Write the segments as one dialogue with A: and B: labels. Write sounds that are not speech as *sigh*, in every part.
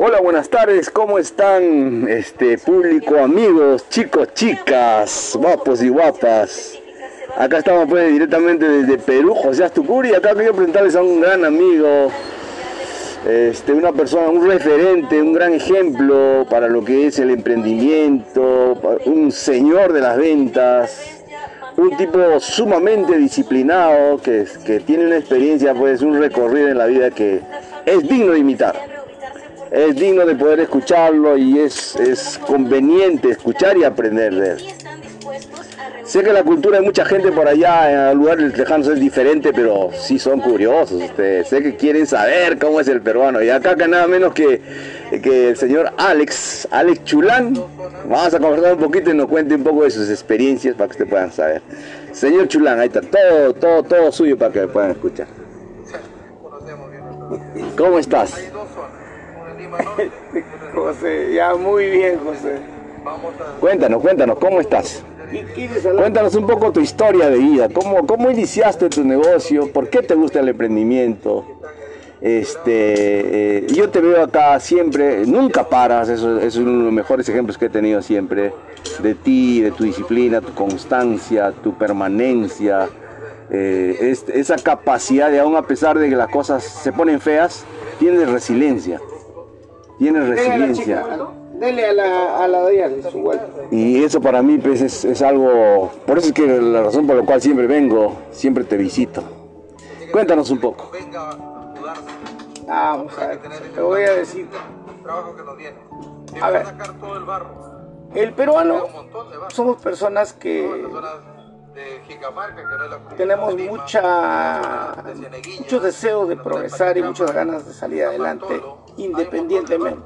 A: Hola, buenas tardes, ¿cómo están este público, amigos, chicos, chicas, guapos y guapas? Acá estamos pues directamente desde Perú, José Astucuri, acá quiero presentarles a un gran amigo, este, una persona, un referente, un gran ejemplo para lo que es el emprendimiento, un señor de las ventas, un tipo sumamente disciplinado, que, que tiene una experiencia, pues un recorrido en la vida que es digno de imitar es digno de poder escucharlo y es, es conveniente escuchar y aprender de él. Sé que la cultura de mucha gente por allá en lugares lejanos es diferente, pero sí son curiosos ustedes. Sé que quieren saber cómo es el peruano. Y acá, que nada menos que, que el señor Alex, Alex Chulán, vamos a conversar un poquito y nos cuente un poco de sus experiencias para que ustedes puedan saber. Señor Chulán, ahí está, todo, todo, todo suyo para que puedan escuchar. ¿Cómo estás? *laughs*
B: José, ya muy bien, José.
A: Cuéntanos, cuéntanos, ¿cómo estás? Cuéntanos un poco tu historia de vida, cómo, cómo iniciaste tu negocio, por qué te gusta el emprendimiento. Este, eh, yo te veo acá siempre, nunca paras, eso, es uno de los mejores ejemplos que he tenido siempre, de ti, de tu disciplina, tu constancia, tu permanencia, eh, esa capacidad de aún a pesar de que las cosas se ponen feas, tienes resiliencia tiene resiliencia.
B: Dele a la, a la su vuelta.
A: Y eso para mí pues, es, es, algo, por eso es que la razón por la cual siempre vengo, siempre te visito. Cuéntanos un poco.
B: Ah, vamos a ver, te voy a decir. A ver, el peruano somos personas que tenemos mucha, mucho deseo de progresar y muchas ganas de salir adelante independientemente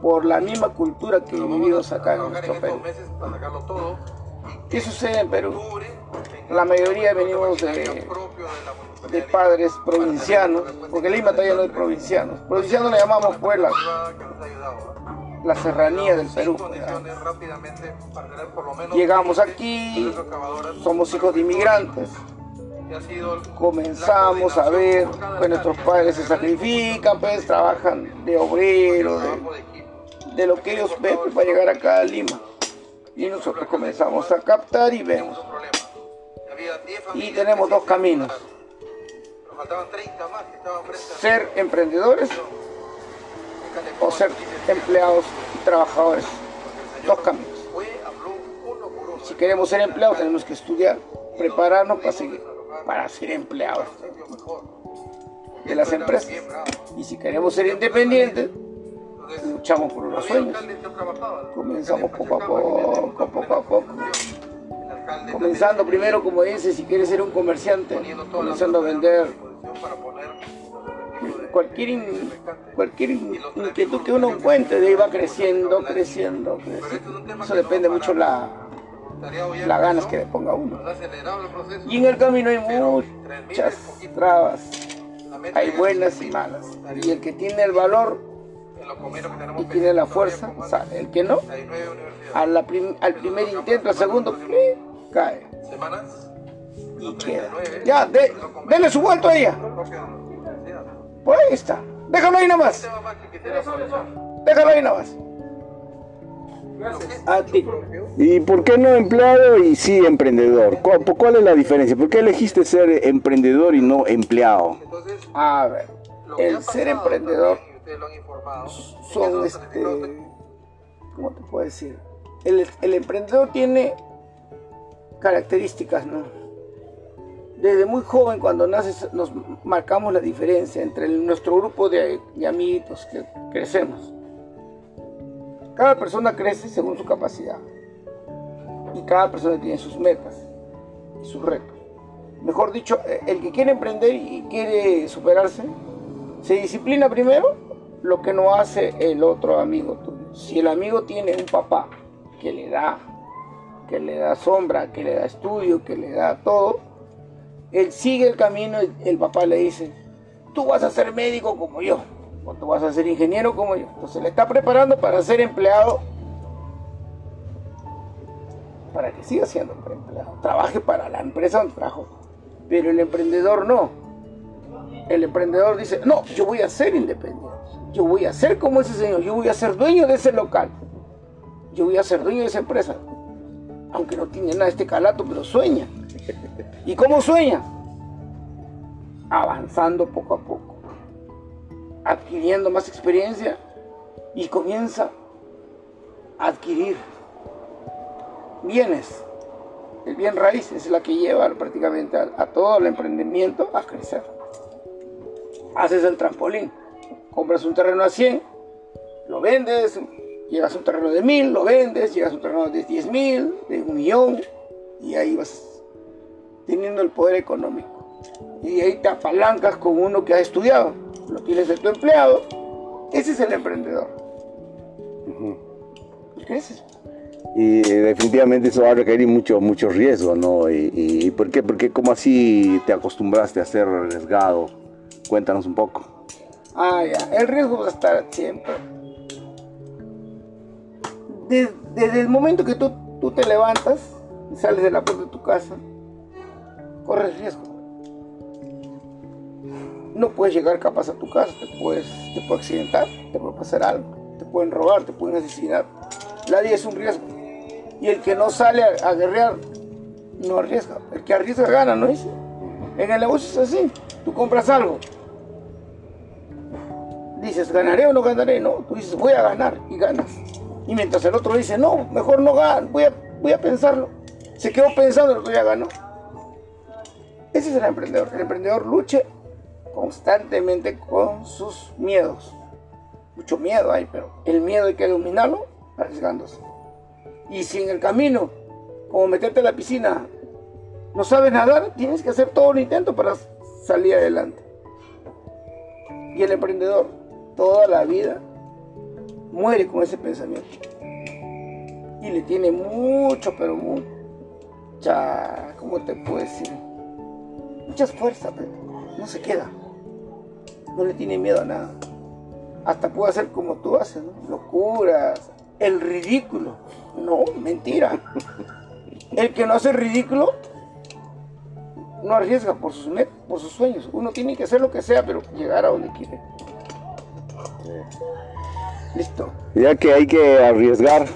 B: por la misma cultura que vivimos acá en nuestro Perú. ¿Qué sucede en Perú? La mayoría venimos de, de padres provincianos, porque Lima todavía no es provincianos. Provincianos le llamamos Puebla, la serranía del Perú. Llegamos aquí, somos hijos de inmigrantes, comenzamos a ver que nuestros padres se sacrifican, pues trabajan de obrero, de, lo que ellos ven pues, para llegar acá a Lima. Y nosotros comenzamos a captar y vemos. Y tenemos dos caminos. Ser emprendedores o ser empleados y trabajadores. Dos caminos. Si queremos ser empleados tenemos que estudiar, prepararnos para, seguir, para ser empleados de las empresas. Y si queremos ser independientes, luchamos por los sueños. Comenzamos poco a poco, poco a poco. Comenzando primero, como dice, si quieres ser un comerciante, comenzando a vender cualquier, cualquier inquietud que uno encuentre, de ahí va creciendo, creciendo, creciendo. Eso depende mucho la, las ganas que le ponga uno. Y en el camino hay muchas trabas, hay buenas y malas. Y el que tiene el valor y tiene la fuerza, sale. El que no, al primer intento, al segundo, cae. Y queda. Ya, de, denle su vuelto a ella. Pues ahí está. Déjalo ahí nomás. Déjalo ahí nomás.
A: A ti. ¿Y por qué no empleado y sí emprendedor? ¿Cuál, es la diferencia? ¿Por qué elegiste ser emprendedor y no empleado?
B: A ver, el ser emprendedor son este, ¿cómo te puedo decir? El, el emprendedor tiene características, ¿no? desde muy joven, cuando naces, nos marcamos la diferencia entre nuestro grupo de, amiguitos que crecemos. Cada persona crece según su capacidad. Y cada persona tiene sus metas y sus retos. Mejor dicho, eh, el que quiere emprender y quiere superarse, se disciplina primero lo que no hace el otro amigo tuyo. Si el amigo tiene un papá que le da, que le da sombra, que le da estudio, que le da todo, él sigue el camino y el papá le dice, tú vas a ser médico como yo, o tú vas a ser ingeniero como yo. Entonces le está preparando para ser empleado, para que siga siendo empleado, trabaje para la empresa donde trabajo. Pero el emprendedor no. El emprendedor dice, no, yo voy a ser independiente, yo voy a ser como ese señor, yo voy a ser dueño de ese local, yo voy a ser dueño de esa empresa, aunque no tiene nada este calato, pero sueña. ¿Y cómo sueña? Avanzando poco a poco, adquiriendo más experiencia y comienza a adquirir bienes. El bien raíz es la que lleva prácticamente a, todo el emprendimiento a crecer. Haces el trampolín, compras un terreno a 100, lo vendes, llegas a un terreno de 1000, lo vendes, llegas a un terreno de 10 mil, de un millón, y ahí vas teniendo el poder económico. Y ahí te apalancas con uno que ha estudiado, lo tienes de tu empleado, ese es el emprendedor.
A: creces. Y definitivamente eso va a requerir mucho, mucho riesgo, ¿no? ¿Y, por qué? Porque como así te acostumbraste a ser arriesgado? Cuéntanos un poco.
B: Ah, ya. El riesgo va a estar siempre. Desde, el momento que tú, tú te levantas y sales de la puerta de tu casa, corres riesgo. No puedes llegar capaz a tu casa, te puedes, te puede accidentar, te puede pasar algo, te pueden robar, te pueden asesinar. La vida es un riesgo. Y el que no sale a, guerrear no arriesga. El que arriesga gana, ¿no es? En el negocio es así. Tú compras algo. Dices, ¿ganaré o no ganaré? No, tú dices, voy a ganar y ganas. Y mientras el otro dice, no, mejor no gano, voy a, voy a pensarlo. Se quedó pensando, el otro ya ganó. Ese es el emprendedor. El emprendedor lucha constantemente con sus miedos. Mucho miedo hay, pero el miedo hay que dominarlo arriesgándose. Y si en el camino, como meterte a la piscina, no sabes nadar, tienes que hacer todo un intento para salir adelante. Y el emprendedor, toda la vida, muere con ese pensamiento. Y le tiene mucho, pero mucha, ¿cómo te puedo decir? Muchas fuerzas, no se queda. No le tiene miedo a nada. Hasta puede hacer como tú haces, locuras, el ridículo. No, mentira. *laughs* El que no hace ridículo no arriesga por sus, por sus sueños. Uno tiene que hacer lo que sea, pero llegar a donde quiere. Listo.
A: Ya que hay que arriesgar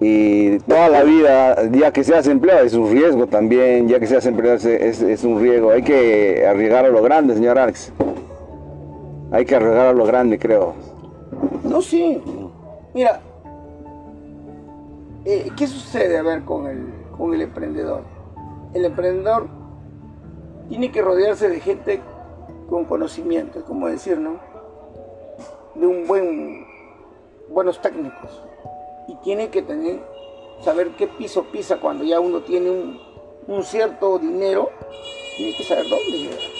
A: y toda la vida, ya que seas empleado, es un riesgo también, ya que seas empleado es, es un riesgo. Hay que arriesgar a lo grande, señor Alex. Hay que arriesgar a lo grande, creo.
B: No, sí. Mira, eh, ¿qué sucede a ver con el, con el emprendedor? El emprendedor tiene que rodearse de gente con conocimiento, es como decir, ¿no? De un buen, buenos técnicos. Y tiene que tener, saber qué piso pisa cuando ya uno tiene un, un cierto dinero, tiene que saber dónde llegar.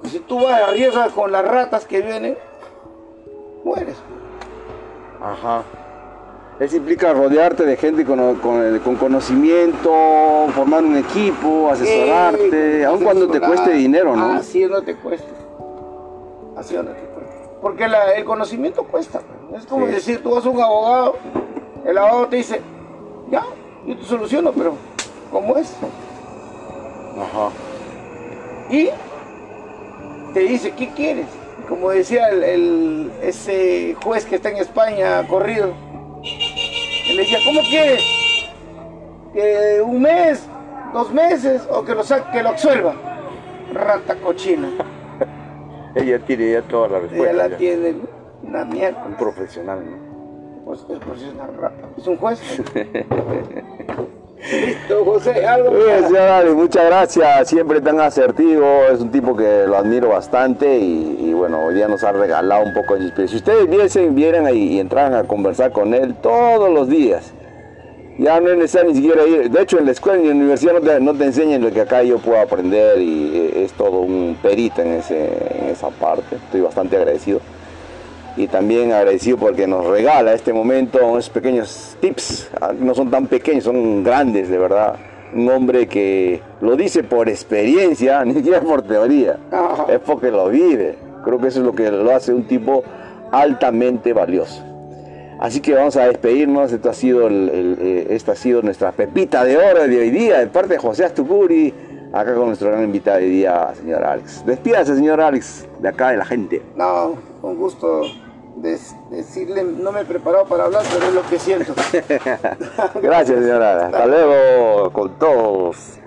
B: Porque si tú vas a arriesgar con las ratas que vienen, mueres.
A: Ajá. Eso implica rodearte de gente con, conocimiento, formar un equipo, asesorarte, aun cuando te cueste dinero, ¿no?
B: Así no te cuesta. Así no te cuesta. Porque el conocimiento cuesta. Es como decir, tú vas a un abogado, el abogado te dice, ya, yo te soluciono, pero ¿cómo es? Ajá. Y te dice, ¿qué quieres? Como decía el, ese juez que está en España corrido le decía, ¿cómo quieres? ¿Que un mes, dos meses o que lo saque, que lo absuelva? Rata cochina. *laughs*
A: Ella tiene ya toda la respuesta.
B: Ella la tiene una mierda.
A: Un profesional, ¿no?
B: Pues es profesional rata. Es un juez. *laughs* Listo, José, algo
A: muchas gracias, siempre tan asertivo, es un tipo que lo admiro bastante y, bueno, hoy día nos ha regalado un poco de inspiración. Si ustedes viesen, vieran ahí y entraran a conversar con él todos los días, ya no es necesario ni siquiera ir, de hecho en la escuela y en la universidad no te, no te enseñan lo que acá yo puedo aprender y eh, es todo un perito en, ese, en esa parte, estoy bastante agradecido y también agradecido porque nos regala este momento unos pequeños tips, ah, no son tan pequeños, son grandes de verdad. Un hombre que lo dice por experiencia, *laughs* ni siquiera por teoría, es porque lo vive. Creo que eso es lo que lo hace un tipo altamente valioso. Así que vamos a despedirnos, esto ha sido, el, eh, esta ha sido nuestra pepita de oro de hoy día, de parte de José Astucuri. Acá con nuestro gran invitado de día, señor Alex. Despídase, señor Alex, de acá de la gente.
B: No, con gusto de decirle, no me he preparado para hablar, pero es lo que siento. *laughs*
A: Gracias, señora. Hasta luego con todos.